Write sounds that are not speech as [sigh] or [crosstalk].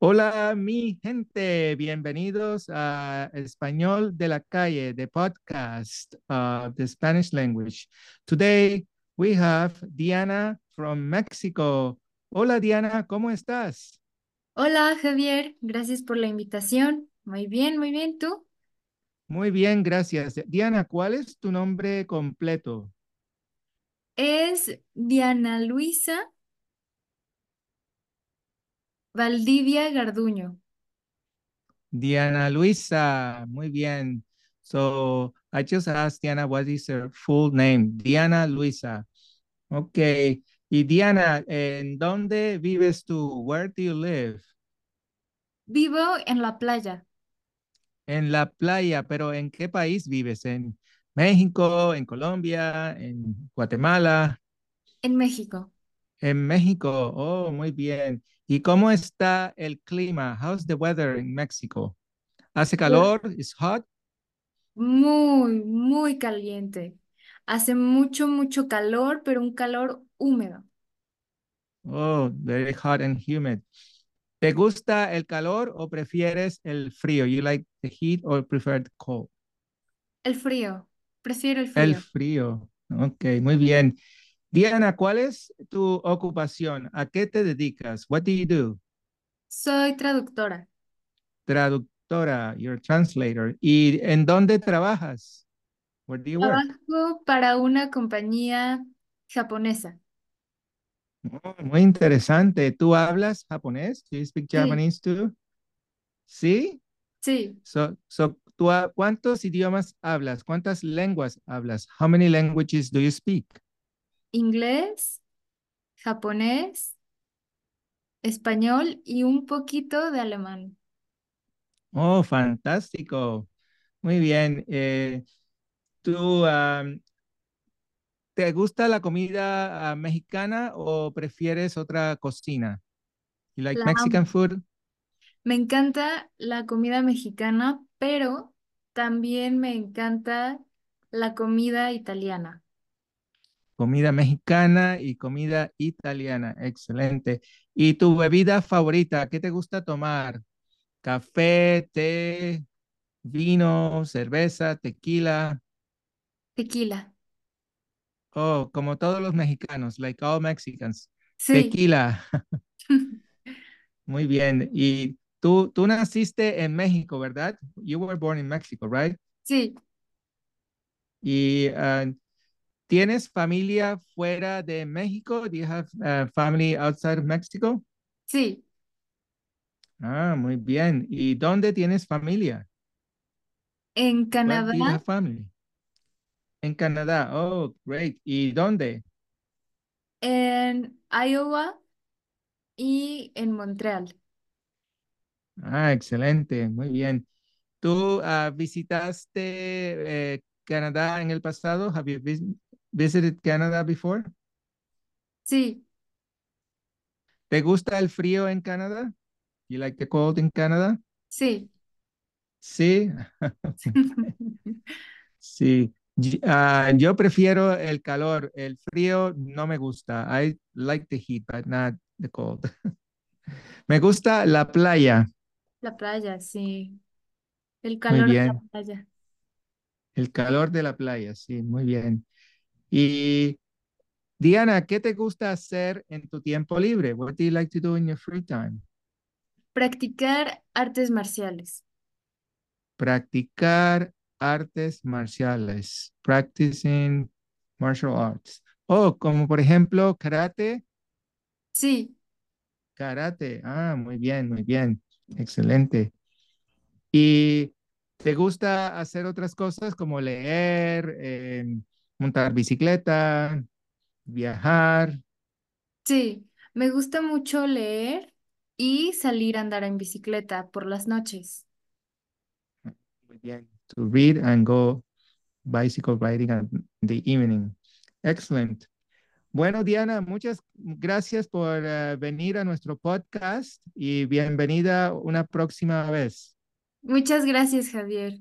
Hola, mi gente, bienvenidos a Español de la Calle, the podcast of the Spanish language. Today we have Diana from Mexico. Hola, Diana, ¿cómo estás? Hola Javier, gracias por la invitación. Muy bien, muy bien, ¿tú? Muy bien, gracias. Diana, ¿cuál es tu nombre completo? Es Diana Luisa Valdivia Garduño. Diana Luisa, muy bien. So I just asked Diana what is her full name. Diana Luisa. Okay. Y Diana, ¿en dónde vives tú? Where do you live? Vivo en la playa, En la playa, pero ¿en qué país vives? ¿En México, en Colombia, en Guatemala, en México. En México? Oh, muy bien. ¿Y cómo está el clima? How's the weather in Mexico? ¿Hace Pues, calor? ¿Is hot? Muy, muy caliente. Hace mucho, mucho calor, pero un calor húmedo. Oh, very hot and humid. ¿Te gusta el calor o prefieres el frío? You like the heat or prefer the cold? El frío, prefiero el El frío. frío. Ok, muy bien. Diana, ¿cuál es tu ocupación? ¿A qué te dedicas? What do you do? Soy traductora. Traductora, you're a translator. ¿Y en dónde trabajas? Where do you work? Trabajo para una compañía japonesa. Oh, muy interesante. ¿Tú hablas japonés? Do you speak Sí, Japanese too? ¿Sí? sí. So, so, ¿tú cuántos idiomas hablas? ¿Cuántas lenguas hablas? How many languages do you speak? Inglés, japonés, español y un poquito de alemán. Oh, fantástico. Muy bien. Eh, ¿tú te gusta la comida ah, mexicana o prefieres otra cocina? You like La. Mexican food? Me encanta la comida mexicana, pero también me encanta la comida italiana. Comida mexicana y comida italiana. Excelente. ¿Y tu bebida favorita? ¿Qué te gusta tomar? ¿Café, té, vino, cerveza, tequila? Tequila. Oh, como todos los mexicanos, like all Mexicans. Sí, Tequila. [laughs] [laughs] Muy bien. Y tú, tú naciste en México, ¿verdad? You were born in Mexico, right? sí, Y ah, ¿tienes familia fuera de México? Do you have uh, family outside of Mexico? sí. Ah, muy bien. ¿Y dónde tienes familia? En Where do you Canadá, have family? En Canadá. Oh, great. ¿Y dónde? en Iowa y en Montreal. Ah, excelente. Muy bien. ¿Tú ah, visitaste eh, Canadá en el pasado? Have you visited Canada before? Sí, ¿Te gusta el frío en Canadá? You like the cold in Canada? sí. Sí, [laughs] sí. Ah, yo prefiero el calor. El frío no me gusta. I like the heat, but not the cold. [laughs] Me gusta la playa. La playa, sí. El calor de la playa. El calor de la playa, sí, muy bien. Y Diana, ¿qué te gusta hacer en tu tiempo libre? What do you like to do in your free time? Practicar artes marciales. Practicar artes marciales. Practicing martial arts. Oh, como por ejemplo karate. Sí, Karate. Ah, muy bien, muy bien. Excelente. ¿Y te gusta hacer otras cosas como leer, eh, montar bicicleta, viajar? sí. Me gusta mucho leer y salir a andar en bicicleta por las noches. Muy bien. To read and go bicycle riding at the evening. Excellent. Bueno, Diana, muchas gracias por eh, venir a nuestro podcast y bienvenida una próxima vez. Muchas gracias, Javier.